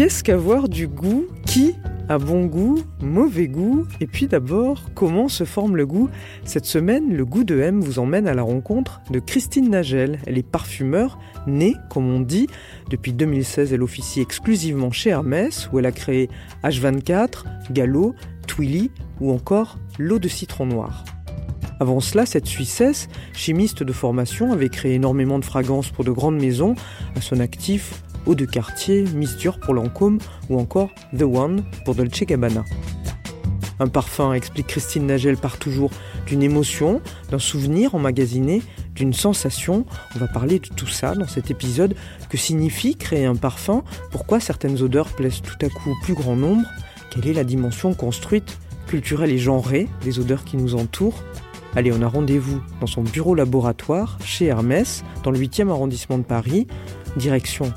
Qu'est-ce qu'avoir du goût? Qui a bon goût? Mauvais goût? Et puis d'abord, comment se forme le goût? Cette semaine, le goût de M vous emmène à la rencontre de Christine Nagel. Elle est parfumeur, née, comme on dit. Depuis 2016, elle officie exclusivement chez Hermès, où elle a créé H24, Gallo, Twilly ou encore l'eau de citron noir. Avant cela, cette Suissesse, chimiste de formation, avait créé énormément de fragrances pour de grandes maisons. À son actif, Eau de quartier, Dior pour Lancôme ou encore The One pour Dolce Gabbana. Un parfum, explique Christine Nagel, part toujours d'une émotion, d'un souvenir emmagasiné, d'une sensation. On va parler de tout ça dans cet épisode. Que signifie créer un parfum? Pourquoi certaines odeurs plaisent tout à coup au plus grand nombre? Quelle est la dimension construite, culturelle et genrée des odeurs qui nous entourent? Allez, on a rendez-vous dans son bureau laboratoire chez Hermès, dans le 8e arrondissement de Paris. Direction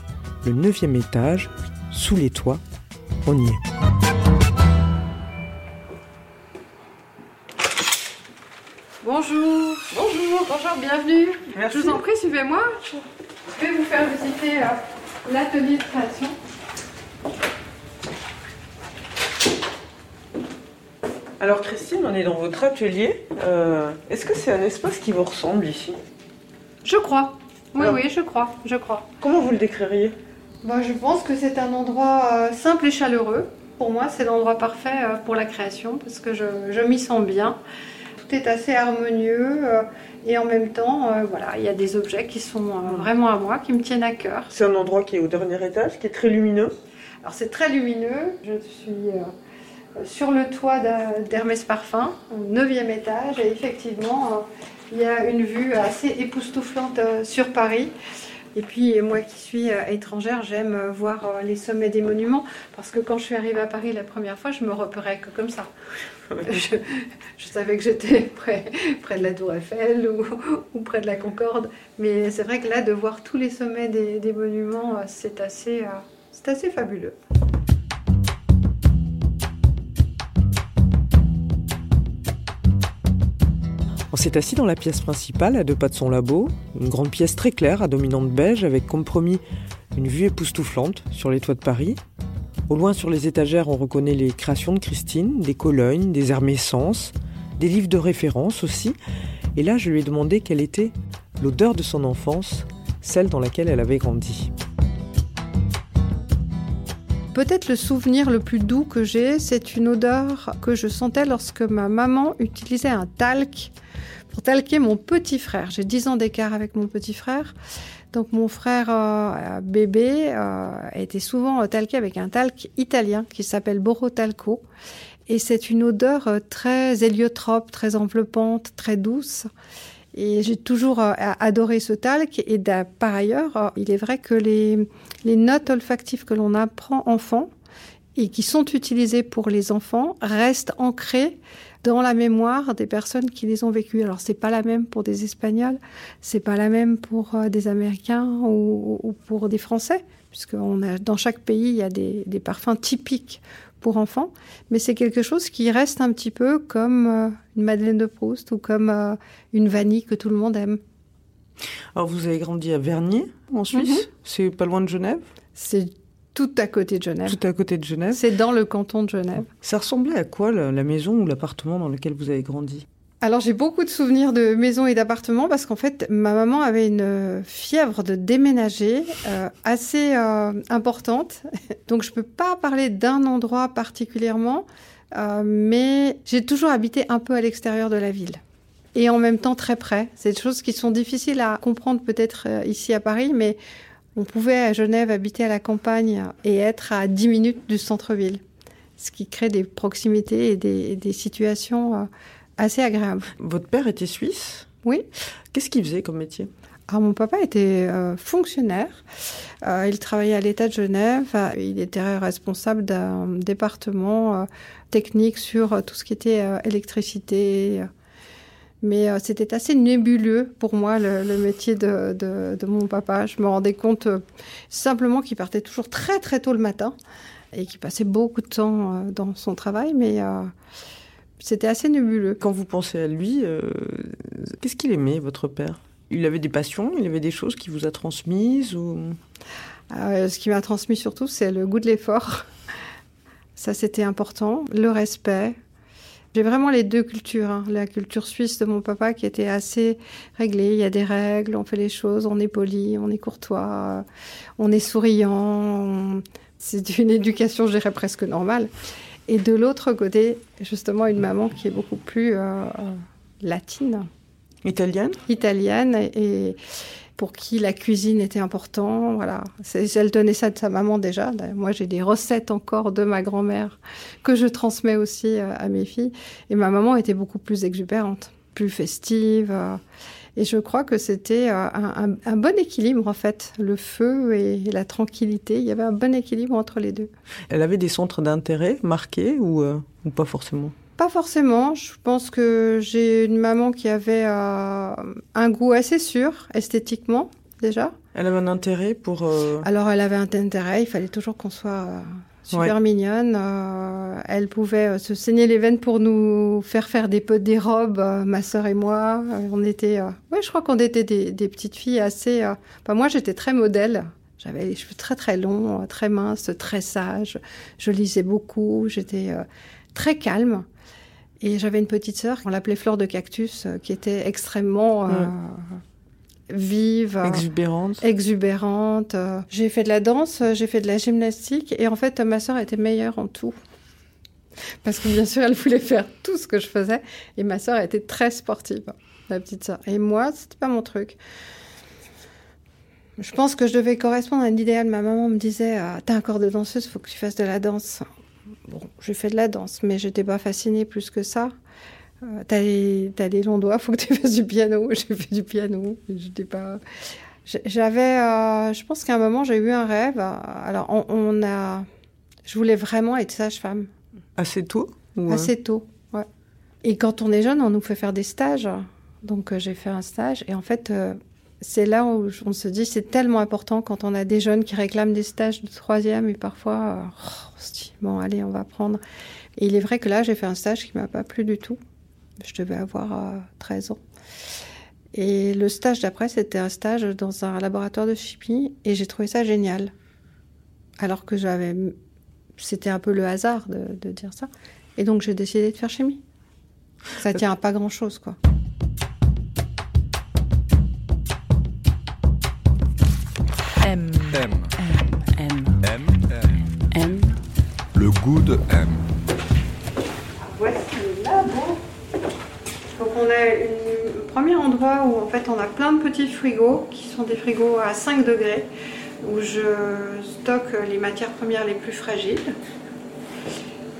le 9e étage, sous les toits. On y est. Bonjour, bonjour, bonjour, bienvenue. Merci. Je vous en prie, suivez-moi. Je vais vous faire visiter euh, l'atelier de création. Alors Christine, on est dans votre atelier. Euh, Est-ce que c'est un espace qui vous ressemble ici? Je crois. Oui, Alors- oui, je crois, je crois. Comment vous le décririez? Bah, je pense que c'est un endroit euh, simple et chaleureux. Pour moi, c'est l'endroit parfait euh, pour la création parce que je, je m'y sens bien. Tout est assez harmonieux euh, et en même temps, voilà, il y a des objets qui sont vraiment à moi, qui me tiennent à cœur. C'est un endroit qui est au dernier étage, qui est très lumineux. Alors c'est très lumineux. Je suis sur le toit d'Hermès Parfum, au 9e étage, et effectivement, il y a une vue assez époustouflante sur Paris. Et puis moi qui suis euh, étrangère, j'aime euh, voir euh, les sommets des monuments, parce que quand je suis arrivée à Paris la première fois, je me repérais que comme ça. Je, je savais que j'étais près, près de la Tour Eiffel ou, ou près de la Concorde, mais c'est vrai que là, de voir tous les sommets des, des monuments, c'est assez, c'est assez fabuleux. On s'est assis dans la pièce principale, à deux pas de son labo, une grande pièce très claire à dominante beige avec comme promis une vue époustouflante sur les toits de Paris. Au loin sur les étagères, on reconnaît les créations de Christine, des colognes, des hermescences, des livres de référence aussi. Et là, je lui ai demandé quelle était l'odeur de son enfance, celle dans laquelle elle avait grandi. Peut-être le souvenir le plus doux que j'ai, c'est une odeur que je sentais lorsque ma maman utilisait un talc pour talquer mon petit frère. J'ai 10 ans d'écart avec mon petit frère. Donc mon frère euh, bébé euh, était souvent euh, talqué avec un talc italien qui s'appelle Borotalco. Et c'est une odeur euh, très héliotrope, très enveloppante, très douce. Et j'ai toujours euh, adoré ce talc. Et par ailleurs, euh, il est vrai que les, notes olfactives que l'on apprend enfant et qui sont utilisées pour les enfants restent ancrées dans la mémoire des personnes qui les ont vécues. Alors c'est pas la même pour des Espagnols, c'est pas la même pour euh, des Américains ou, ou pour des Français, puisque a, dans chaque pays il y a des parfums typiques pour enfants, mais c'est quelque chose qui reste un petit peu comme euh, une Madeleine de Proust ou comme euh, une vanille que tout le monde aime. Alors vous avez grandi à Vernier, en Suisse, c'est pas loin de Genève, C'est tout à côté de Genève. tout à côté de Genève. C'est dans le canton de Genève. Ça ressemblait à quoi la, la maison ou l'appartement dans lequel vous avez grandi? Alors j'ai beaucoup de souvenirs de maisons et d'appartements parce qu'en fait ma maman avait une fièvre de déménager euh, assez euh, importante. Donc je peux pas parler d'un endroit particulièrement, euh, mais j'ai toujours habité un peu à l'extérieur de la ville. Et en même temps très près. C'est des choses qui sont difficiles à comprendre peut-être euh, ici à Paris, mais on pouvait à Genève habiter à la campagne et être à 10 minutes du centre-ville. Ce qui crée des proximités et des, situations euh, assez agréables. Votre père était suisse? Oui. Qu'est-ce qu'il faisait comme métier? Ah, mon papa était euh, fonctionnaire. Euh, il travaillait à l'État de Genève. Il était responsable d'un département euh, technique sur tout ce qui était électricité. Mais c'était assez nébuleux pour moi, le, métier de, de, mon papa. Je me rendais compte simplement qu'il partait toujours très très tôt le matin et qu'il passait beaucoup de temps dans son travail. Mais c'était assez nébuleux. Quand vous pensez à lui, qu'est-ce qu'il aimait, votre père? Il avait des passions, il avait des choses qui vous a transmises ou... Euh, ce qui m'a transmis surtout, c'est le goût de l'effort. Ça, c'était important. Le respect. J'ai vraiment les deux cultures. Hein. La culture suisse de mon papa qui était assez réglée. Il y a des règles, on fait les choses, on est poli, on est courtois, on est souriant. C'est une éducation, je dirais, presque normale. Et de l'autre côté, justement, une maman qui est beaucoup plus euh, latine. Italienne? Italienne et pour qui la cuisine était important. Voilà, elle tenait ça de sa maman déjà. Moi, j'ai des recettes encore de ma grand-mère que je transmets aussi euh, à mes filles. Et ma maman était beaucoup plus exubérante, plus festive. Euh, et je crois que c'était euh, un, bon équilibre, en fait, le feu et la tranquillité. Il y avait un bon équilibre entre les deux. Elle avait des centres d'intérêt marqués ou, ou pas forcément? Pas forcément. Je pense que j'ai une maman qui avait euh, un goût assez sûr, esthétiquement, déjà. Elle avait un intérêt pour... Euh, Alors, elle avait un intérêt. Il fallait toujours qu'on soit euh, super mignonne. elle pouvait se saigner les veines pour nous faire faire des, des robes, ma sœur et moi. On était... ouais, je crois qu'on était des, des, petites filles assez... Moi, j'étais très modèle. J'avais les cheveux très très longs, très minces, très sages. Je lisais beaucoup. J'étais très calme. Et j'avais une petite sœur, on l'appelait Fleur de Cactus, euh, qui était extrêmement euh, vive. Exubérante. Exubérante. J'ai fait de la danse, j'ai fait de la gymnastique, et en fait, ma sœur était meilleure en tout. Parce que bien sûr, elle voulait faire tout ce que je faisais, et ma sœur était très sportive, la petite sœur. Et moi, c'était pas mon truc. Je pense que je devais correspondre à un idéal. Ma maman me disait ah, T'as un corps de danseuse, faut que tu fasses de la danse. Bon, j'ai fait de la danse, mais j'étais pas fascinée plus que ça. Euh, t'as les, longs doigts, faut que tu fasses du piano. J'ai fait du piano. J'étais pas. J'avais, euh, je pense qu'à un moment j'ai eu un rêve. Alors on, a, je voulais vraiment être sage-femme. Assez tôt. Assez tôt, ouais. Et quand on est jeune, on nous fait faire des stages. Donc euh, j'ai fait un stage et en fait c'est là où on se dit c'est tellement important quand on a des jeunes qui réclament des stages de troisième et parfois euh, on se dit bon allez on va prendre. Et il est vrai que là j'ai fait un stage qui m'a pas plu du tout. Je devais avoir 13 euh, ans. Et le stage d'après c'était un stage dans un laboratoire de chimie et j'ai trouvé ça génial. Alors que j'avais c'était un peu le hasard de, de dire ça. Et donc j'ai décidé de faire chimie. Ça tient à pas grand chose quoi. M. M. M. M. M. Le goût de M. Voici le labo. Donc on a un premier endroit où en fait on a plein de petits frigos qui sont des frigos à 5 degrés où je stocke les matières premières les plus fragiles.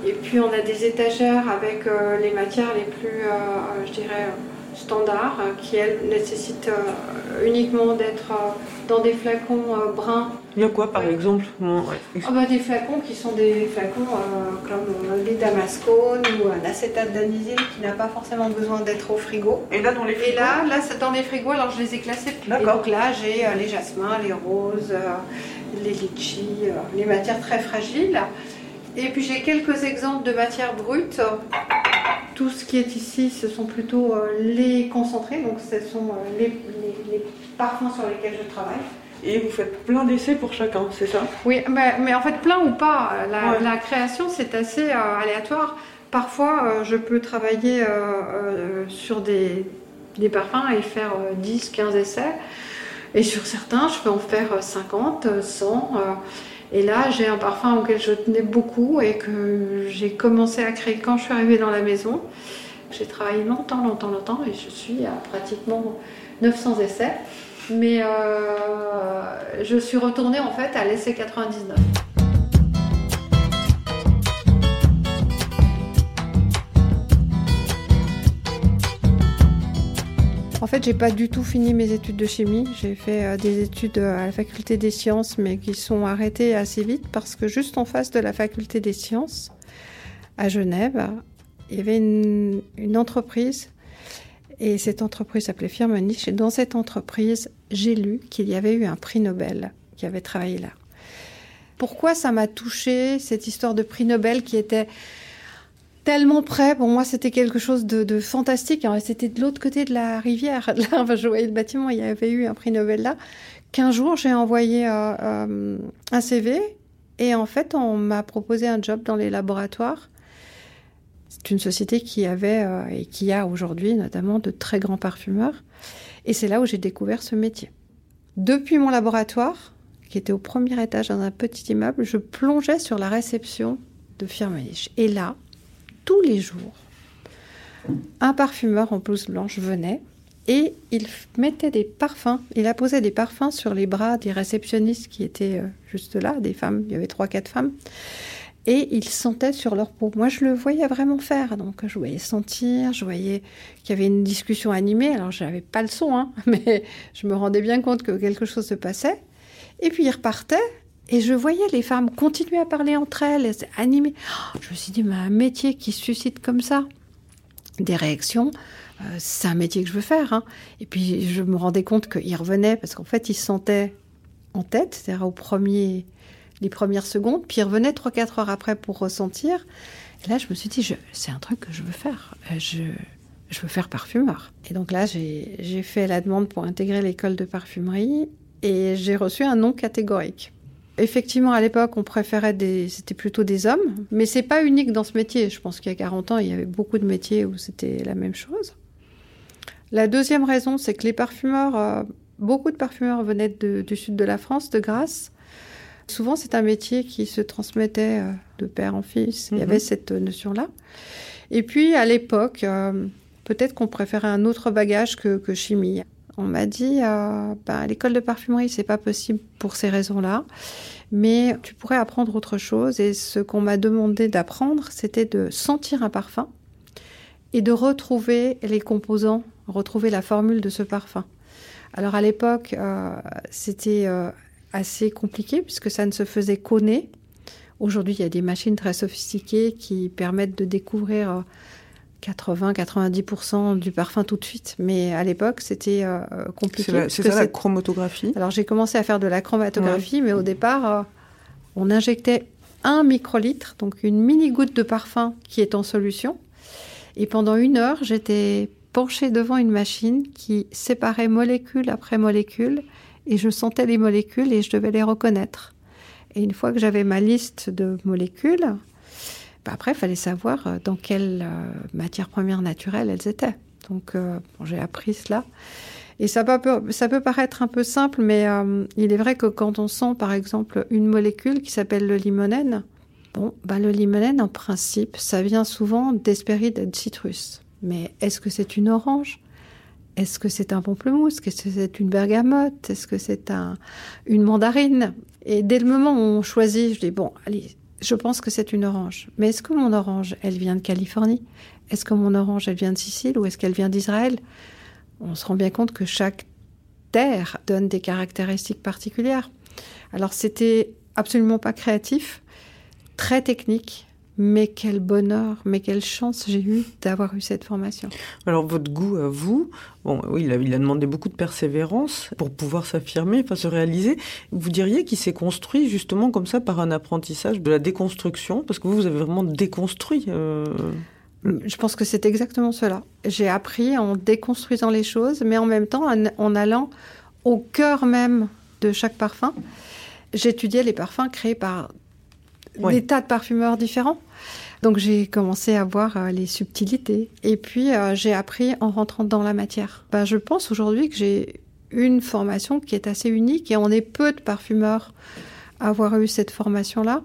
Et puis on a des étagères avec euh, les matières les plus, euh, je dirais, standard euh, qui, elle, nécessite euh, uniquement d'être euh, dans des flacons bruns. Il y a quoi, par exemple? Ah bah, Des flacons qui sont des flacons comme les damascones ou un acétate d'anisine qui n'a pas forcément besoin d'être au frigo. Et là, dans les frigos Et là, là c'est dans les frigos, alors je les ai classés. D'accord. Donc là, j'ai les jasmins, les roses, les litchis, les matières très fragiles. Et puis j'ai quelques exemples de matières brutes tout ce qui est ici, ce sont plutôt euh, les concentrés, donc ce sont euh, les, parfums sur lesquels je travaille. Et vous faites plein d'essais pour chacun, c'est ça? Oui, mais, en fait plein ou pas. La, création, c'est assez euh, aléatoire. Parfois, je peux travailler sur des, des, parfums et faire 10, 15 essais. Et sur certains, je peux en faire 50, 100. Et là, j'ai un parfum auquel je tenais beaucoup et que j'ai commencé à créer quand je suis arrivée dans la maison. J'ai travaillé longtemps, longtemps, longtemps et je suis à pratiquement 900 essais. Mais euh, je suis retournée en fait à l'essai 99. Fait, j'ai pas du tout fini mes études de chimie. J'ai fait euh, des études euh, à la faculté des sciences, mais qui sont arrêtées assez vite parce que juste en face de la faculté des sciences, à Genève, il y avait une, une entreprise. Et cette entreprise s'appelait Firmenich. Et dans cette entreprise, j'ai lu qu'il y avait eu un prix Nobel qui avait travaillé là. Pourquoi ça m'a touché cette histoire de prix Nobel qui était tellement près. Pour moi, c'était quelque chose de, fantastique. C'était de l'autre côté de la rivière. Là, je voyais le bâtiment, il y avait eu un prix Nobel là. Qu'un jour, j'ai envoyé euh, euh, un CV et en fait, on m'a proposé un job dans les laboratoires. C'est une société qui avait euh, et qui a aujourd'hui notamment de très grands parfumeurs. Et c'est là où j'ai découvert ce métier. Depuis mon laboratoire, qui était au premier étage dans un petit immeuble, je plongeais sur la réception de Firmenich. Et là, tous les jours, un parfumeur en blouse blanche venait et il mettait des parfums, il apposait des parfums sur les bras des réceptionnistes qui étaient euh, juste là, des femmes, il y avait trois, quatre femmes, et il sentait sur leur peau. Moi, je le voyais vraiment faire, donc je voyais sentir, je voyais qu'il y avait une discussion animée, alors je n'avais pas le son, hein, mais je me rendais bien compte que quelque chose se passait, et puis il repartait, et je voyais les femmes continuer à parler entre elles, animées. Oh, je me suis dit, mais un métier qui suscite comme ça des réactions, euh, c'est un métier que je veux faire. Hein. Et puis je me rendais compte qu'il revenait parce qu'en fait, il se sentait en tête, c'est-à-dire au premier, les premières secondes, puis il revenait 3-4 heures après pour ressentir. Et là, je me suis dit, c'est un truc que je veux faire. Euh, je, je veux faire parfumeur. Et donc là, j'ai fait la demande pour intégrer l'école de parfumerie et j'ai reçu un nom catégorique. Effectivement, à l'époque, on préférait des, c'était plutôt des hommes, mais c'est pas unique dans ce métier. Je pense qu'il y a 40 ans, il y avait beaucoup de métiers où c'était la même chose. La deuxième raison, c'est que les parfumeurs, euh, beaucoup de parfumeurs venaient du sud de la France, de Grasse. Souvent, c'est un métier qui se transmettait euh, de père en fils. Il y mhm. avait cette notion-là. Et puis, à l'époque, euh, peut-être qu'on préférait un autre bagage que, que chimie. On m'a dit, euh, bah, l'école de parfumerie, c'est pas possible pour ces raisons-là, mais tu pourrais apprendre autre chose. Et ce qu'on m'a demandé d'apprendre, c'était de sentir un parfum et de retrouver les composants, retrouver la formule de ce parfum. Alors à l'époque, euh, c'était euh, assez compliqué puisque ça ne se faisait qu'au nez. Aujourd'hui, il y a des machines très sophistiquées qui permettent de découvrir 80-90% du parfum tout de suite. Mais à l'époque, c'était euh, compliqué. C'est ça la chromatographie Alors j'ai commencé à faire de la chromatographie, mais au départ, euh, on injectait un microlitre, donc une mini goutte de parfum qui est en solution. Et pendant une heure, j'étais penchée devant une machine qui séparait molécule après molécule, et je sentais les molécules et je devais les reconnaître. Et une fois que j'avais ma liste de molécules, après, il fallait savoir euh, dans quelle euh, matière première naturelle elles étaient. Donc, euh, j'ai appris cela. Et ça peut, ça peut paraître un peu simple, mais il est vrai que quand on sent, par exemple, une molécule qui s'appelle le limonène, bon, bah, le limonène, en principe, ça vient souvent d'Hesperides citrus. Mais est-ce que c'est une orange? Est-ce que c'est un pamplemousse? Est-ce que c'est une bergamote? Est-ce que c'est un, une mandarine? Et dès le moment où on choisit, je dis, bon, allez, je pense que c'est une orange. Mais est-ce que mon orange, elle vient de Californie? Est-ce que mon orange, elle vient de Sicile ou est-ce qu'elle vient d'Israël? On se rend bien compte que chaque terre donne des caractéristiques particulières. Alors c'était absolument pas créatif, très technique, mais quel bonheur, mais quelle chance j'ai eu d'avoir eu cette formation. Alors votre goût à vous, bon, oui, il a, il a demandé beaucoup de persévérance pour pouvoir s'affirmer, enfin se réaliser. Vous diriez qu'il s'est construit justement comme ça par un apprentissage de la déconstruction, parce que vous, vous avez vraiment déconstruit. Euh, Je pense que c'est exactement cela. J'ai appris en déconstruisant les choses, mais en même temps en, allant au cœur même de chaque parfum. J'étudiais les parfums créés par des tas de parfumeurs différents. Donc j'ai commencé à voir euh, les subtilités. Et puis euh, j'ai appris en rentrant dans la matière. Ben, je pense aujourd'hui que j'ai une formation qui est assez unique et on est peu de parfumeurs à avoir eu cette formation-là.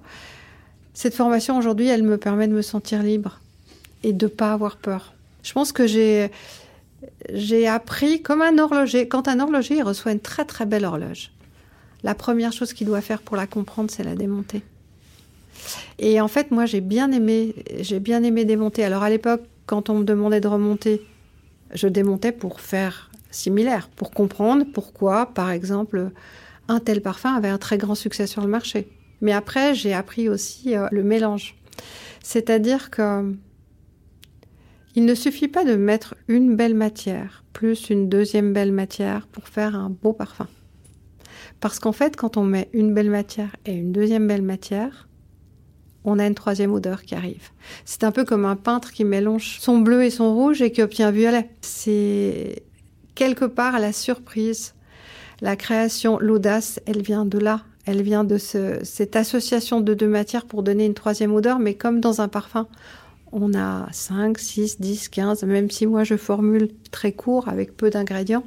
Cette formation aujourd'hui, elle me permet de me sentir libre et de pas avoir peur. Je pense que j'ai j'ai appris comme un horloger. Quand un horloger reçoit une très très belle horloge, la première chose qu'il doit faire pour la comprendre, c'est la démonter. Et en fait, moi, j'ai bien aimé, j'ai bien aimé démonter. Alors à l'époque, quand on me demandait de remonter, je démontais pour faire similaires pour comprendre pourquoi, par exemple, un tel parfum avait un très grand succès sur le marché. Mais après, j'ai appris aussi euh, le mélange. C'est-à-dire que il ne suffit pas de mettre une belle matière plus une deuxième belle matière pour faire un beau parfum. Parce qu'en fait, quand on met une belle matière et une deuxième belle matière, on a une troisième odeur qui arrive. C'est un peu comme un peintre qui mélange son bleu et son rouge et qui obtient violet. C'est quelque part la surprise, la création, l'audace, elle vient de là. Elle vient de cette association de deux matières pour donner une troisième odeur, mais comme dans un parfum, on a 5, 6, 10, 15, même si moi je formule très court avec peu d'ingrédients,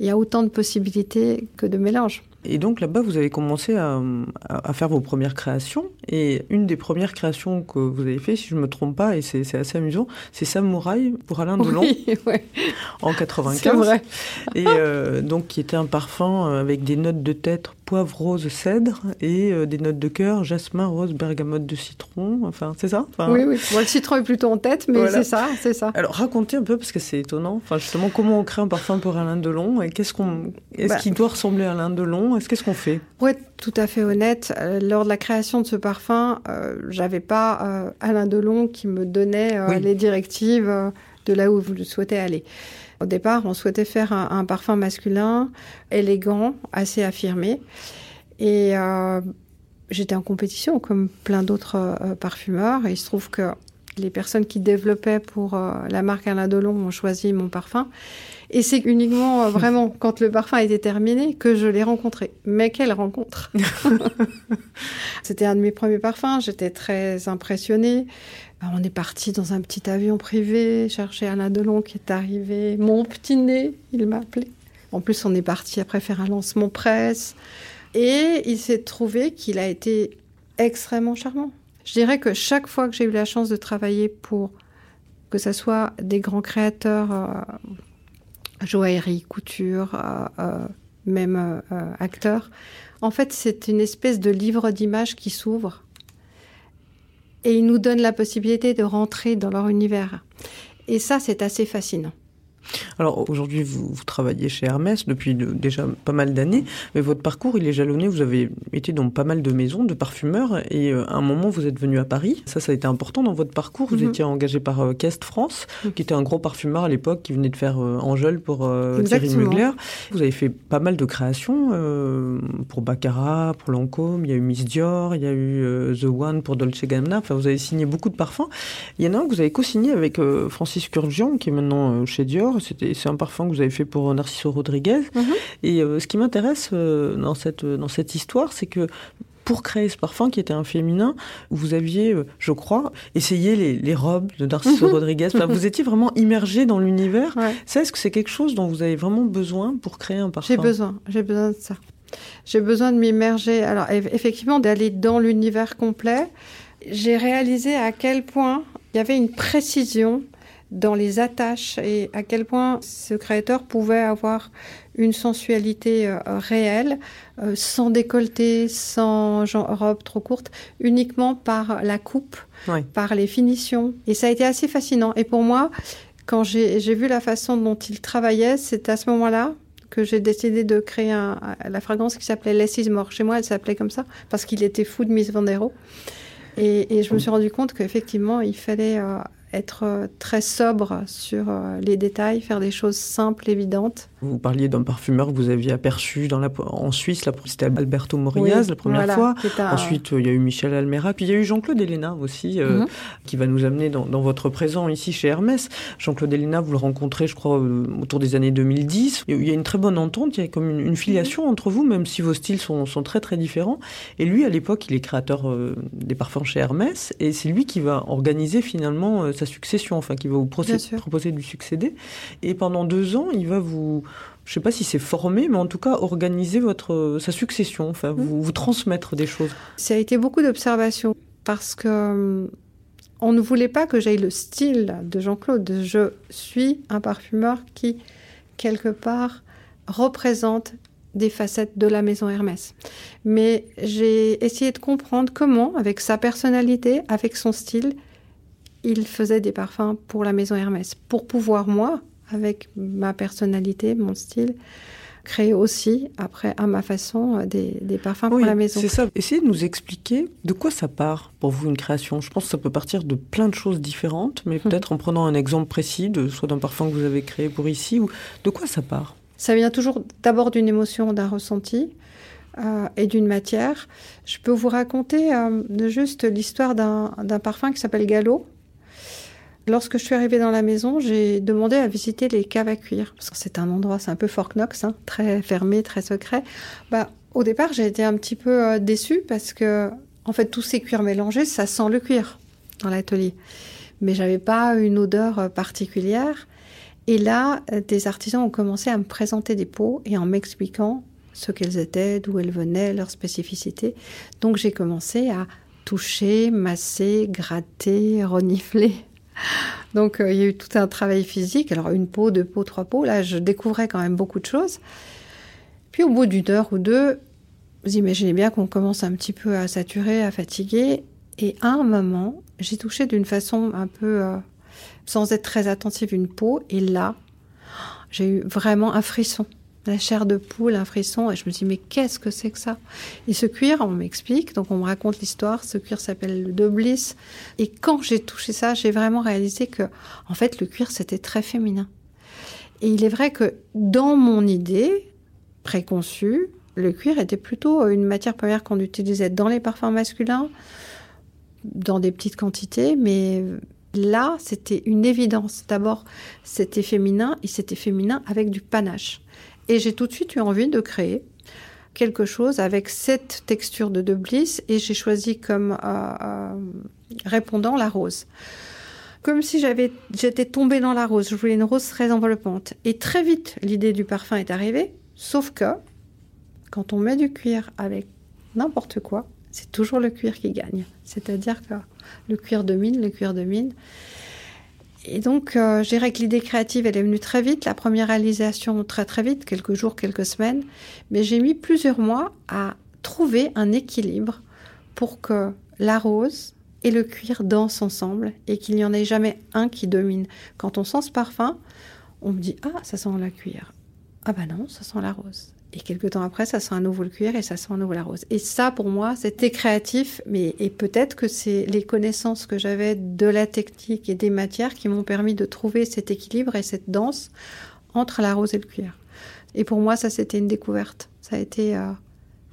il y a autant de possibilités que de mélanges. Et donc là-bas, vous avez commencé à, faire vos premières créations. Et une des premières créations que vous avez fait, si je ne me trompe pas, et c'est assez amusant, c'est Samouraï pour Alain Delon oui, ouais. en 95. C'est vrai. Et euh, donc qui était un parfum avec des notes de tête poivre, rose, cèdre et euh, des notes de cœur, jasmin, rose, bergamote de citron. Enfin, c'est ça? Oui, oui. le citron est plutôt en tête, mais c'est ça, c'est ça. Alors, racontez un peu, parce que c'est étonnant. Enfin, justement, comment on crée un parfum pour Alain Delon et qu'est-ce qu'on, est-ce bah. qu'il doit ressembler à Alain Delon Est-ce qu'est-ce qu'on fait? Pour être tout à fait honnête, euh, lors de la création de ce parfum, euh, j'avais pas Alain Delon qui me donnait les directives de là où vous souhaitez aller. Au départ, on souhaitait faire un, parfum masculin, élégant, assez affirmé. Et euh, j'étais en compétition comme plein d'autres euh, parfumeurs. Et il se trouve que les personnes qui développaient pour euh, la marque Alain Delon ont choisi mon parfum. Et c'est uniquement vraiment quand le parfum était terminé que je l'ai rencontré. Mais quelle rencontre C'était un de mes premiers parfums. J'étais très impressionnée. Bah, on est parti dans un petit avion privé chercher Alain Delon qui est arrivé. Mon petit nez, il m'a appelé. En plus, on est parti après faire un lancement presse. Et il s'est trouvé qu'il a été extrêmement charmant. Je dirais que chaque fois que j'ai eu la chance de travailler pour que ce soit des grands créateurs, euh, joaillerie, couture, euh, euh, même acteurs, en fait, c'est une espèce de livre d'images qui s'ouvre et ils nous donnent la possibilité de rentrer dans leur univers. Et ça, c'est assez fascinant. Alors aujourd'hui, vous, travaillez chez Hermès depuis déjà pas mal d'années, mais votre parcours, il est jalonné. Vous avez été dans pas mal de maisons de parfumeurs et euh, à un moment, vous êtes venu à Paris. Ça, ça a été important dans votre parcours. Vous mhm. étiez engagé par euh, Kest France, mhm. qui était un gros parfumeur à l'époque, qui venait de faire euh, Angèle pour Thierry Mugler. Vous avez fait pas mal de créations pour Baccarat, pour Lancôme. Il y a eu Miss Dior, il y a eu The One pour Dolce Gabbana. Enfin, vous avez signé beaucoup de parfums. Il y en a un que vous avez co-signé avec Francis Kurgian, qui est maintenant chez Dior c'est un parfum que vous avez fait pour Narciso Rodriguez. Mhm. Et euh, ce qui m'intéresse euh, dans, cette, dans cette histoire, c'est que pour créer ce parfum qui était un féminin, vous aviez, euh, je crois, essayé les, robes de Narciso mhm. Rodriguez. vous étiez vraiment immergé dans l'univers. Ça, est-ce que c'est quelque chose dont vous avez vraiment besoin pour créer un parfum? J'ai besoin, j'ai besoin de ça. J'ai besoin de m'immerger. Alors, effectivement, d'aller dans l'univers complet. J'ai réalisé à quel point il y avait une précision dans les attaches et à quel point ce créateur pouvait avoir une sensualité euh, réelle, euh, sans décolleté, sans robe trop courte, uniquement par la coupe, par les finitions. Et ça a été assez fascinant. Et pour moi, quand j'ai vu la façon dont il travaillait, c'est à ce moment-là que j'ai décidé de créer la fragrance qui s'appelait Less is More. Chez moi, elle s'appelait comme ça parce qu'il était fou de Miss Vandero. Et, et, je me suis rendu compte qu'effectivement, il fallait euh, être euh, très sobre sur euh, les détails, faire des choses simples, évidentes. Vous parliez d'un parfumeur que vous aviez aperçu dans la, en Suisse, c'était Alberto Morillas la première fois. Ensuite, il y a eu Michel Almera, puis il y a eu Jean-Claude Elena aussi, euh, mhm. qui va nous amener dans, votre présent ici chez Hermès. Jean-Claude Elena, vous le rencontrez, je crois, autour des années 2010. Il y a une très bonne entente, il y a comme une, filiation mhm. entre vous, même si vos styles sont, sont très très différents. Et lui, à l'époque, il est créateur des parfums chez Hermès, et c'est lui qui va organiser finalement sa succession, enfin, qui va vous proposer de lui succéder. Et pendant deux ans, il va vous, je ne sais pas si c'est former, mais en tout cas organiser votre sa succession, enfin, vous, mmh. vous transmettre des choses. Ça a été beaucoup d'observations parce que hum, on ne voulait pas que j'aille le style de Jean-Claude. Je suis un parfumeur qui, quelque part, représente des facettes de la maison Hermès. Mais j'ai essayé de comprendre comment, avec sa personnalité, avec son style, il faisait des parfums pour la maison Hermès, pour pouvoir, moi, avec ma personnalité, mon style, créer aussi, après, à ma façon, euh, des, des parfums pour la maison. c'est ça. Essayez de nous expliquer de quoi ça part pour vous une création. Je pense que ça peut partir de plein de choses différentes, mais Mhm. peut-être en prenant un exemple précis, de, soit d'un parfum que vous avez créé pour ici, ou de quoi ça part? Ça vient toujours d'abord d'une émotion, d'un ressenti euh, et d'une matière. Je peux vous raconter euh, juste l'histoire d'un d'un parfum qui s'appelle Gallo. Lorsque je suis arrivée dans la maison, j'ai demandé à visiter les caves à cuire. Parce que c'est un endroit, c'est un peu Fort Knox, hein, très fermé, très secret. Bah, au départ, j'ai été un petit peu euh, déçue parce que, en fait, tous ces cuirs mélangés, ça sent le cuir dans l'atelier. Mais j'avais pas une odeur euh, particulière. Et là, euh, des artisans ont commencé à me présenter des pots et en m'expliquant ce qu'elles étaient, d'où elles venaient, leurs spécificités. Donc j'ai commencé à toucher, masser, gratter, renifler. Donc euh, il y a eu tout un travail physique. Alors une peau, deux peaux, trois peaux. Là, je découvrais quand même beaucoup de choses. Puis au bout d'une heure ou deux, vous imaginez bien qu'on commence un petit peu à saturer, à fatiguer. Et à un moment, j'ai touché d'une façon un peu, euh, sans être très attentive, une peau. Et là, j'ai eu vraiment un frisson. La chair de poule, un frisson. Et je me dit, mais qu'est-ce que c'est que ça? Et ce cuir, on m'explique, donc on me raconte l'histoire. Ce cuir s'appelle le Doblis. Et quand j'ai touché ça, j'ai vraiment réalisé que, en fait, le cuir, c'était très féminin. Et il est vrai que dans mon idée préconçue, le cuir était plutôt une matière première qu'on utilisait dans les parfums masculins, dans des petites quantités, mais là, c'était une évidence. D'abord, c'était féminin, et c'était féminin avec du panache. Et j'ai tout de suite eu envie de créer quelque chose avec cette texture de Deblis, et j'ai choisi comme euh, euh, répondant la rose. Comme si j'avais, j'étais tombée dans la rose. Je voulais une rose très enveloppante. Et très vite, l'idée du parfum est arrivée. Sauf que, quand on met du cuir avec n'importe quoi, c'est toujours le cuir qui gagne. C'est-à-dire que le cuir domine, le cuir domine. Et donc, euh, je dirais que l'idée créative, elle est venue très vite. La première réalisation, très très vite, quelques jours, quelques semaines. Mais j'ai mis plusieurs mois à trouver un équilibre pour que la rose et le cuir dansent ensemble et qu'il n'y en ait jamais un qui domine. Quand on sent ce parfum, on me dit Ah, ça sent la cuir. Ah bah non, ça sent la rose. Et quelques temps après, ça sent à nouveau le cuir et ça sent à nouveau la rose. Et ça, pour moi, c'était créatif, mais et peut-être que c'est les connaissances que j'avais de la technique et des matières qui m'ont permis de trouver cet équilibre et cette danse entre la rose et le cuir. Et pour moi, ça, c'était une découverte. Ça a été euh,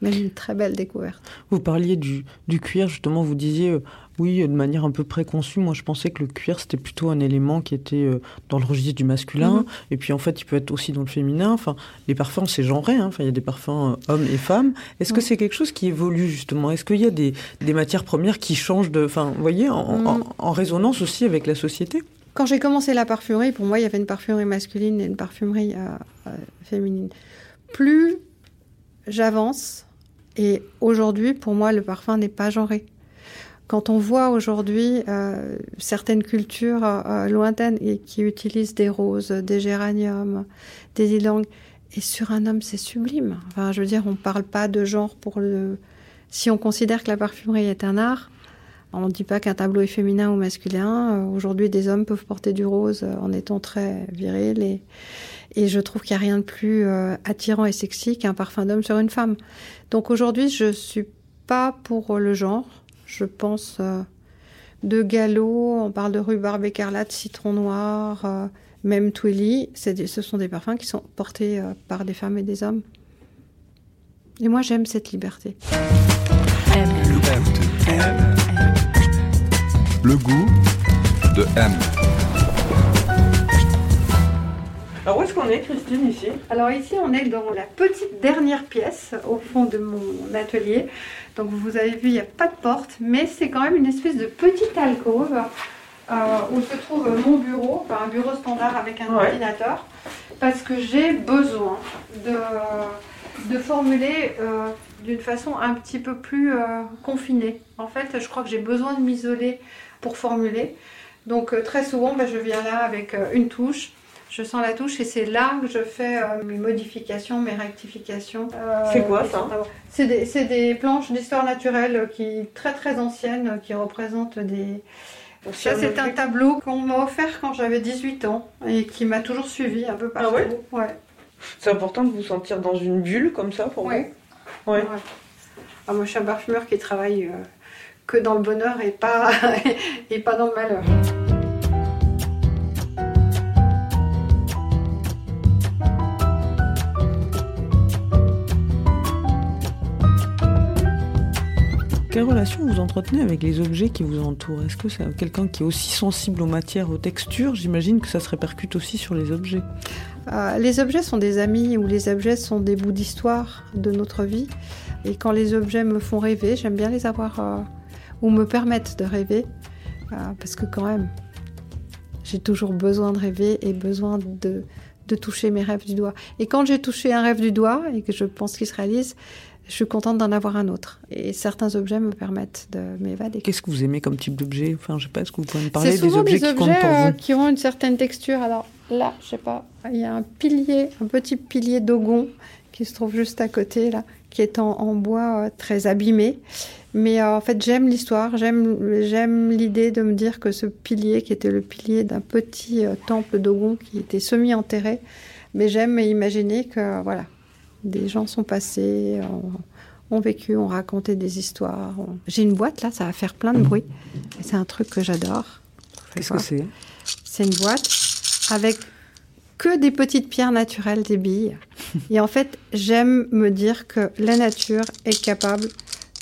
même une très belle découverte. Vous parliez du, du cuir, justement, vous disiez, euh, oui, de manière un peu préconçue, moi je pensais que le cuir c'était plutôt un élément qui était euh, dans le registre du masculin, Mhm. et puis en fait il peut être aussi dans le féminin. Enfin, les parfums c'est genré, hein. enfin, il y a des parfums euh, hommes et femmes. Est-ce que c'est quelque chose qui évolue justement? Est-ce qu'il y a des, des matières premières qui changent de. Enfin, vous voyez, en, en- Mhm. en résonance aussi avec la société? Quand j'ai commencé la parfumerie, pour moi, il y avait une parfumerie masculine et une parfumerie euh, euh, féminine. Plus j'avance, et aujourd'hui, pour moi, le parfum n'est pas genré. Quand on voit aujourd'hui euh, certaines cultures euh, lointaines et qui utilisent des roses, des géraniums, des ylang, et sur un homme, c'est sublime. Enfin, je veux dire, on ne parle pas de genre pour le. Si on considère que la parfumerie est un art, on ne dit pas qu'un tableau est féminin ou masculin. Euh, Aujourd'hui, des hommes peuvent porter du rose euh, en étant très viril. Et, je trouve qu'il n'y a rien de plus euh, attirant et sexy qu'un parfum d'homme sur une femme. Donc aujourd'hui, je suis pas pour le genre. Je pense euh, de galop, on parle de rhubarbe écarlate, citron noir, euh, même Twilly. Ce sont des parfums qui sont portés euh, par des femmes et des hommes. Et moi, j'aime cette liberté. Le goût de M. Alors où est-ce qu'on est, Christine, ici? Alors ici, on est dans la petite dernière pièce au fond de mon atelier. Donc vous avez vu, il n'y a pas de porte, mais c'est quand même une espèce de petite alcôve euh, où se trouve mon bureau, enfin un bureau standard avec un Ouais. ordinateur, parce que j'ai besoin de, de formuler euh, d'une façon un petit peu plus euh, confinée. En fait, je crois que j'ai besoin de m'isoler pour formuler. Donc très souvent, ben, je viens là avec une touche. Je sens la touche et c'est là que je fais euh, mes modifications, mes rectifications. Euh, C'est quoi, ça C'est des, des planches d'histoire naturelle qui très très anciennes, qui représentent des Ça, c'est un tableau qu'on m'a offert quand j'avais 18 ans et qui m'a toujours suivi un peu partout. Ah ouais ouais. C'est important de vous sentir dans une bulle comme ça pour Ouais. vous Ouais. Ouais. Ah, moi, je suis un parfumeur qui travaille euh, que dans le bonheur et pas, et pas dans le malheur. Quelle relation vous entretenez avec les objets qui vous entourent? Est-ce que c'est quelqu'un qui est aussi sensible aux matières, aux textures? J'imagine que ça se répercute aussi sur les objets. Euh, les objets sont des amis ou les objets sont des bouts d'histoire de notre vie. Et quand les objets me font rêver, j'aime bien les avoir euh, ou me permettent de rêver. euh, parce que quand même, j'ai toujours besoin de rêver et besoin de, de toucher mes rêves du doigt. Et quand j'ai touché un rêve du doigt et que je pense qu'il se réalise, je suis contente d'en avoir un autre. Et certains objets me permettent de m'évader. Qu'est-ce que vous aimez comme type d'objet? Enfin, je sais pas, est-ce que vous pouvez me parler C'est des souvent objets des qui comptent objets pour euh, vous? qui ont une certaine texture. Alors là, je sais pas, il y a un pilier, un petit pilier d'ogon qui se trouve juste à côté là, qui est en, en bois euh, très abîmé. Mais euh, en fait, j'aime l'histoire, j'aime j'aime l'idée de me dire que ce pilier, qui était le pilier d'un petit euh, temple d'ogon qui était semi-enterré, mais j'aime imaginer que voilà, des gens sont passés. ont- ont vécu, ont raconté des histoires. ont- J'ai une boîte là, ça va faire plein de bruit. Et C'est un truc que j'adore. Qu'est-ce que c'est? C'est une boîte avec que des petites pierres naturelles, des billes. Et en fait, j'aime me dire que la nature est capable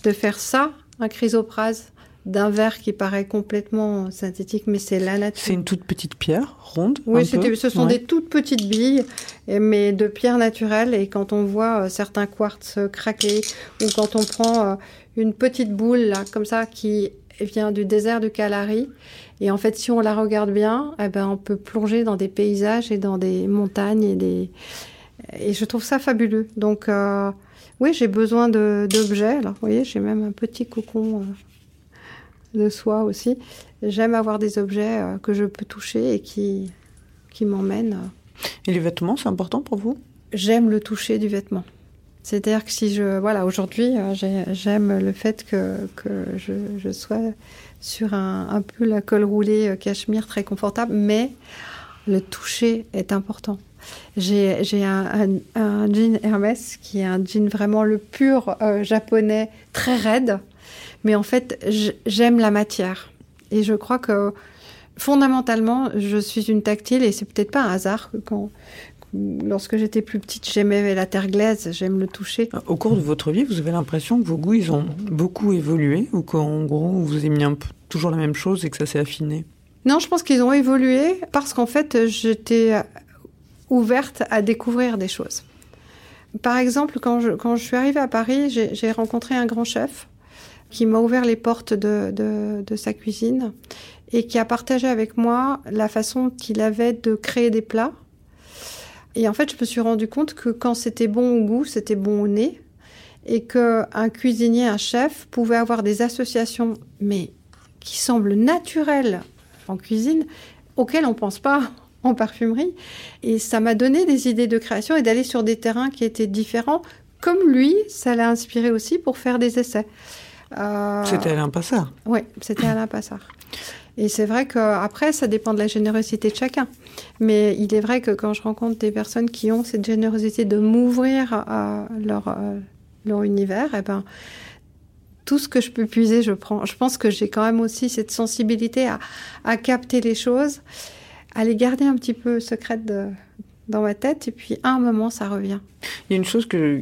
de faire ça, un chrysoprase, d'un verre qui paraît complètement synthétique, mais c'est la nature. C'est une toute petite pierre, ronde un Oui, c'était- ce sont Ouais. des toutes petites billes, mais de pierre naturelle. Et quand on voit euh, certains quartz craquer, ou quand on prend euh, une petite boule là, comme ça, qui vient du désert du Kalahari, et en fait, si on la regarde bien, eh ben, on peut plonger dans des paysages et dans des montagnes et des. Et je trouve ça fabuleux. Donc, euh, oui, j'ai besoin de- d'objets. Alors, vous voyez, j'ai même un petit cocon euh, de soie aussi. J'aime avoir des objets euh, que je peux toucher et qui, qui m'emmènent. euh. Et les vêtements, c'est important pour vous? J'aime le toucher du vêtement. C'est-à-dire que si je. Voilà, aujourd'hui, euh, j'ai- j'aime le fait que, que je, je sois sur un, un pull à col roulé cachemire très confortable, mais le toucher est important. J'ai j'ai un, un- un jean Hermès qui est un jean vraiment le pur euh, japonais, très raide, mais en fait, j'aime la matière. Et je crois que fondamentalement, je suis une tactile et c'est peut-être pas un hasard que quand, lorsque j'étais plus petite, j'aimais la terre glaise, j'aime le toucher. Au cours de votre vie, vous avez l'impression que vos goûts, ils ont beaucoup évolué ou qu'en gros, vous aimiez un peu toujours la même chose et que ça s'est affiné? Non, je pense qu'ils ont évolué parce qu'en fait, j'étais ouverte à découvrir des choses. Par exemple, quand je, quand je suis arrivée à Paris, j'ai rencontré un grand chef qui m'a ouvert les portes de, sa cuisine et qui a partagé avec moi la façon qu'il avait de créer des plats. Et en fait, je me suis rendu compte que quand c'était bon au goût, c'était bon au nez et que un cuisinier, un chef pouvait avoir des associations mais qui semblent naturelles en cuisine auxquelles on pense pas en parfumerie et ça m'a donné des idées de création et d'aller sur des terrains qui étaient différents comme lui, ça l'a inspiré aussi pour faire des essais. Euh, C'était Alain Passard. oui, c'était Alain Passard. Et c'est vrai qu'après, ça dépend de la générosité de chacun. Mais il est vrai que quand je rencontre des personnes qui ont cette générosité de m'ouvrir à leur, euh, leur univers, eh ben, tout ce que je peux puiser, je prends. Je pense que j'ai quand même aussi cette sensibilité à, à capter les choses, à les garder un petit peu secrètes de- dans ma tête, et puis à un moment, ça revient. Il y a une chose que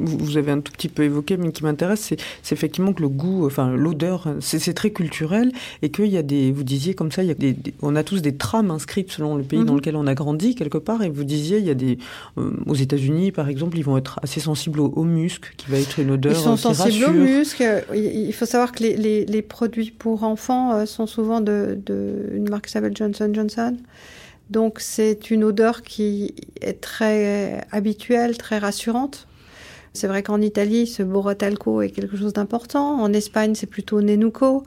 vous avez un tout petit peu évoquée, mais qui m'intéresse, c'est c'est effectivement que le goût, enfin l'odeur, c'est c'est très culturel et qu'il y a des, vous disiez comme ça, il y a des, des- on a tous des trames inscrites selon le pays dans Mhm. lequel on a grandi quelque part. Et vous disiez, il y a des, euh, aux États-Unis par exemple, ils vont être assez sensibles au, au musc, qui va être une odeur. Ils sont qui sensibles au rassure. musc. Il il faut savoir que les, les- les produits pour enfants euh, sont souvent de, de une marque qui s'appelle Johnson Johnson. Donc c'est une odeur qui est très habituelle, très rassurante. C'est vrai qu'en Italie, ce Borotalco est quelque chose d'important. En Espagne, c'est plutôt Nenuco.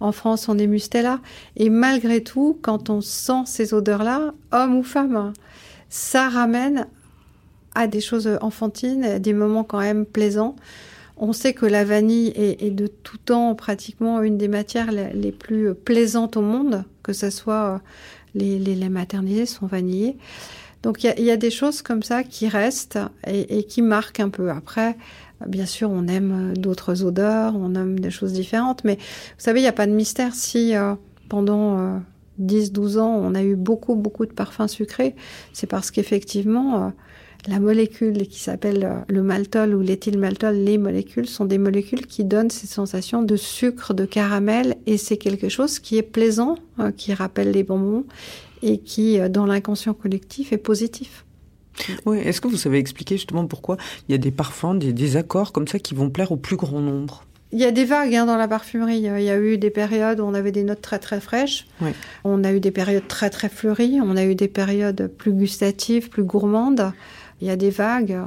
En France, on est Mustela. Et malgré tout, quand on sent ces odeurs-là, homme ou femme, ça ramène à des choses enfantines, à des moments quand même plaisants. On sait que la vanille est, de tout temps pratiquement une des matières les, plus plaisantes au monde, que ce soit les, les laits maternisés sont vanillés. Donc il y, a, des choses comme ça qui restent et, qui marquent un peu. Après, bien sûr, on aime d'autres odeurs, on aime des choses différentes, mais vous savez, il n'y a pas de mystère si euh, pendant 10-12 euh, ans, on a eu beaucoup, beaucoup de parfums sucrés, c'est parce qu'effectivement, euh, la molécule qui s'appelle euh, le maltol ou l'éthylmaltol, les molécules sont des molécules qui donnent cette sensation de sucre, de caramel, et c'est quelque chose qui est plaisant, euh, qui rappelle les bonbons, et qui, euh, dans l'inconscient collectif, est positif. Oui, est-ce que vous savez expliquer justement pourquoi il y a des parfums, des, accords comme ça qui vont plaire au plus grand nombre? Il y a des vagues hein, dans la parfumerie. Il y a eu des périodes où on avait des notes très très fraîches. On a eu des périodes très très fleuries. On a eu des périodes plus gustatives, plus gourmandes. Il y a des vagues.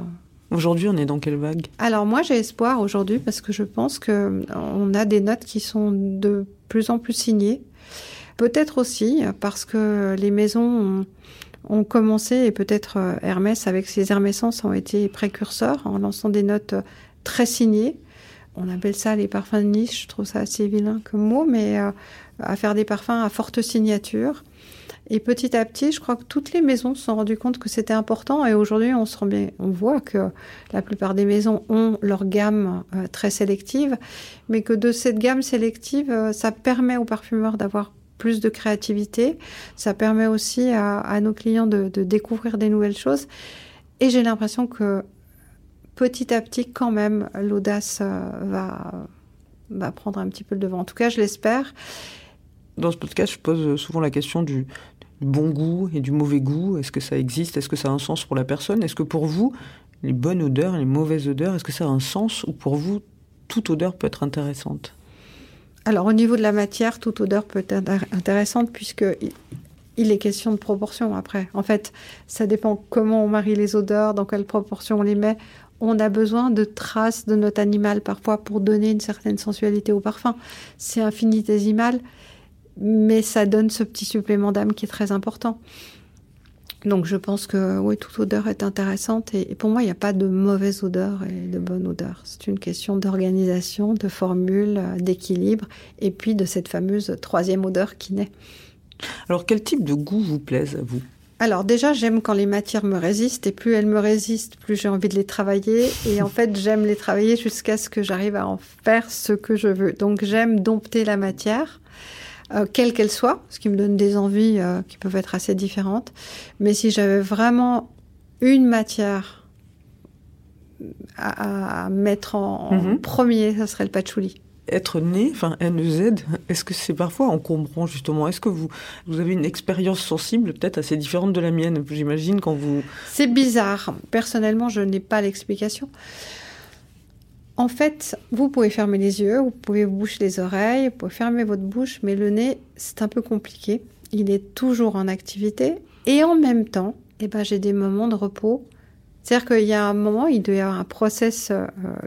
Aujourd'hui, on est dans quelle vague? Alors moi, j'ai espoir aujourd'hui parce que je pense que euh, on a des notes qui sont de plus en plus signées. Peut-être aussi parce que les maisons ont, commencé et peut-être euh, Hermès avec ses Hermessences ont été précurseurs en lançant des notes très signées. On appelle ça les parfums de niche. Je trouve ça assez vilain comme mot, mais euh, à faire des parfums à forte signature. Et petit à petit, je crois que toutes les maisons se sont rendues compte que c'était important. Et aujourd'hui, on on voit que la plupart des maisons ont leur gamme euh, très sélective, mais que de cette gamme sélective, euh, ça permet aux parfumeurs d'avoir plus de créativité. Ça permet aussi à, nos clients de, découvrir des nouvelles choses. Et j'ai l'impression que petit à petit, quand même, l'audace euh, va, va prendre un petit peu le devant. En tout cas, je l'espère. Dans ce podcast, je pose souvent la question du, bon goût et du mauvais goût Est-ce que ça existe? Est-ce que ça a un sens pour la personne? Est-ce que pour vous, les bonnes odeurs, les mauvaises odeurs, est-ce que ça a un sens ou pour vous, toute odeur peut être intéressante? Alors au niveau de la matière, toute odeur peut être intéressante puisque il est question de proportion après. En fait, ça dépend comment on marie les odeurs, dans quelle proportion on les met. On a besoin de traces de notre animal parfois pour donner une certaine sensualité au parfum. C'est infinitésimal mais ça donne ce petit supplément d'âme qui est très important. Donc je pense que oui, toute odeur est intéressante et, pour moi, il n'y a pas de mauvaise odeur et de bonne odeur. C'est une question d'organisation, de formule, d'équilibre et puis de cette fameuse troisième odeur qui naît. Alors quel type de goût vous plaise à vous? Alors déjà, j'aime quand les matières me résistent et plus elles me résistent, plus j'ai envie de les travailler. Et en fait, j'aime les travailler jusqu'à ce que j'arrive à en faire ce que je veux. Donc j'aime dompter la matière euh, quelle qu'elle soit, ce qui me donne des envies euh, qui peuvent être assez différentes. Mais si j'avais vraiment une matière à, mettre en, mhm. premier, ça serait le patchouli être né, enfin NEZ, est-ce que c'est parfois encombrant justement Est-ce que vous, vous avez une expérience sensible peut-être assez différente de la mienne, j'imagine, quand vous... C'est bizarre. Personnellement, je n'ai pas l'explication. En fait, vous pouvez fermer les yeux, vous pouvez vous boucher les oreilles, vous pouvez fermer votre bouche, mais le nez, c'est un peu compliqué. Il est toujours en activité et en même temps, eh ben, j'ai des moments de repos. C'est-à-dire qu'il y a un moment, il doit y avoir un process euh,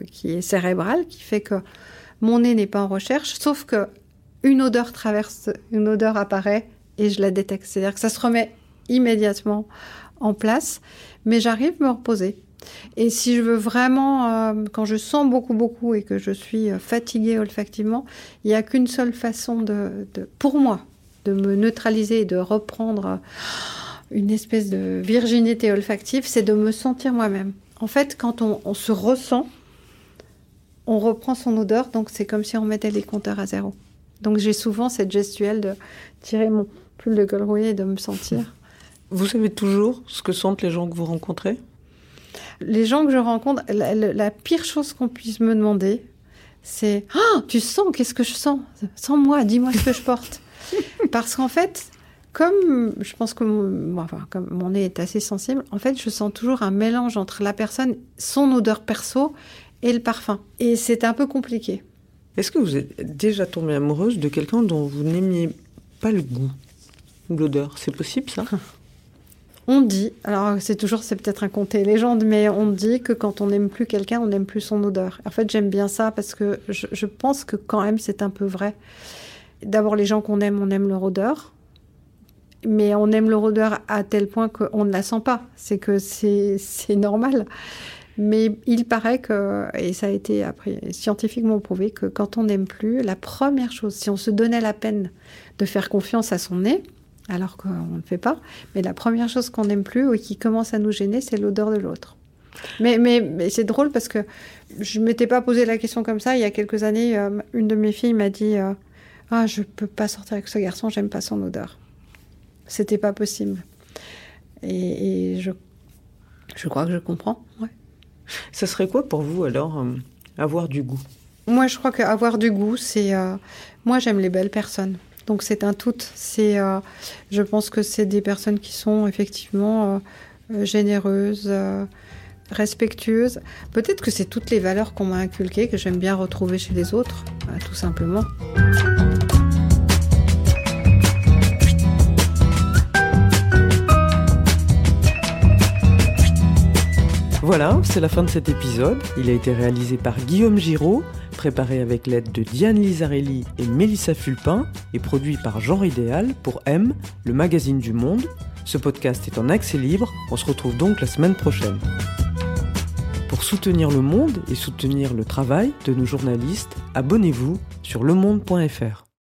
qui est cérébral, qui fait que mon nez n'est pas en recherche, sauf que une odeur traverse, une odeur apparaît et je la détecte. C'est-à-dire que ça se remet immédiatement en place, mais j'arrive à me reposer. Et si je veux vraiment, euh, quand je sens beaucoup, beaucoup et que je suis euh, fatiguée olfactivement, il n'y a qu'une seule façon de, pour moi, de me neutraliser et de reprendre euh, une espèce de virginité olfactive, c'est de me sentir moi-même. En fait, quand on, se ressent, on reprend son odeur, donc c'est comme si on mettait les compteurs à zéro. Donc j'ai souvent cette gestuelle de tirer mon pull de col rouillé et de me sentir. Vous savez toujours ce que sentent les gens que vous rencontrez? Les gens que je rencontre, la, pire chose qu'on puisse me demander, c'est Ah, tu sens Qu'est-ce que je sens? Sans moi, dis-moi ce que je porte. Parce qu'en fait, comme je pense que mon, enfin, comme mon nez est assez sensible, en fait, je sens toujours un mélange entre la personne, son odeur perso et le parfum. Et c'est un peu compliqué. Est-ce que vous êtes déjà tombée amoureuse de quelqu'un dont vous n'aimiez pas le goût ou l'odeur? C'est possible ça? On dit, alors c'est toujours, c'est peut-être un conte et légende, mais on dit que quand on n'aime plus quelqu'un, on n'aime plus son odeur. En fait, j'aime bien ça parce que je, pense que quand même c'est un peu vrai. D'abord, les gens qu'on aime, on aime leur odeur, mais on aime leur odeur à tel point qu'on ne la sent pas. C'est que c'est normal. Mais il paraît que, et ça a été après scientifiquement prouvé, que quand on n'aime plus, la première chose, si on se donnait la peine de faire confiance à son nez, alors qu'on ne le fait pas, mais la première chose qu'on n'aime plus ou qui commence à nous gêner, c'est l'odeur de l'autre. Mais, mais, mais c'est drôle parce que je ne m'étais pas posé la question comme ça. Il y a quelques années, euh, une de mes filles m'a dit euh, Ah, je peux pas sortir avec ce garçon, j'aime pas son odeur. C'était pas possible. Et, et je, je crois que je comprends. Ouais. Ça serait quoi pour vous alors euh, avoir du goût? Moi, je crois qu'avoir du goût, c'est. moi, j'aime les belles personnes. Donc, c'est un tout. C'est, euh, je pense que c'est des personnes qui sont effectivement euh, euh, généreuses, respectueuses. Peut-être que c'est toutes les valeurs qu'on m'a inculquées que j'aime bien retrouver chez les autres, euh, tout simplement. Voilà, c'est la fin de cet épisode. Il a été réalisé par Guillaume Giraud, préparé avec l'aide de Diane Lizarelli et Mélissa Fulpin et produit par Genre Idéal pour M, le magazine du monde. Ce podcast est en accès libre. On se retrouve donc la semaine prochaine. Pour soutenir le monde et soutenir le travail de nos journalistes, abonnez-vous sur lemonde.fr.